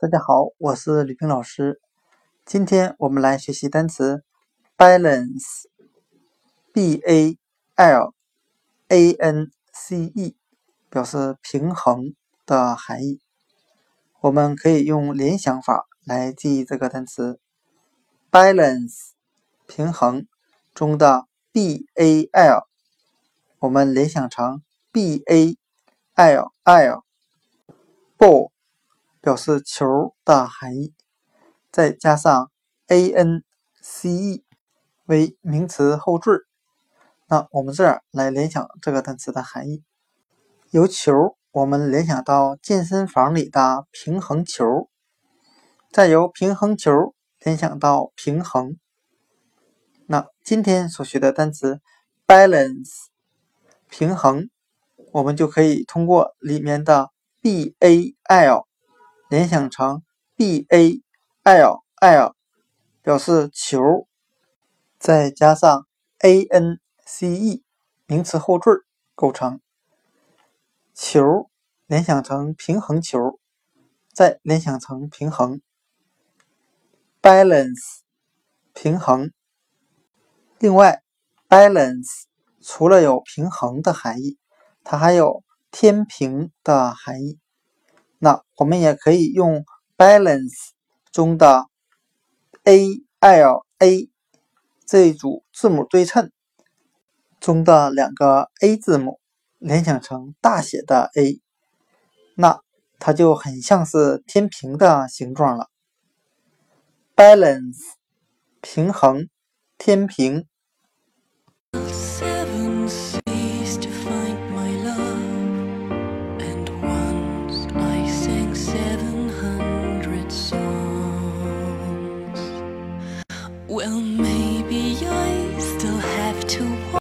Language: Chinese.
大家好，我是吕平老师。今天我们来学习单词 balance，b a l a n c e，表示平衡的含义。我们可以用联想法来记忆这个单词 balance，平衡中的 b a l，我们联想成 b a l l，ball。表示球的含义，再加上 a n c e 为名词后缀那我们这儿来联想这个单词的含义。由球，我们联想到健身房里的平衡球，再由平衡球联想到平衡。那今天所学的单词 balance 平衡，我们就可以通过里面的 b a l。联想成 b a l l 表示球，再加上 a n c e 名词后缀构成球，联想成平衡球，再联想成平衡 balance 平衡。另外，balance 除了有平衡的含义，它还有天平的含义。那我们也可以用 balance 中的 a l a 这一组字母对称中的两个 a 字母联想成大写的 A，那它就很像是天平的形状了。balance 平衡天平。will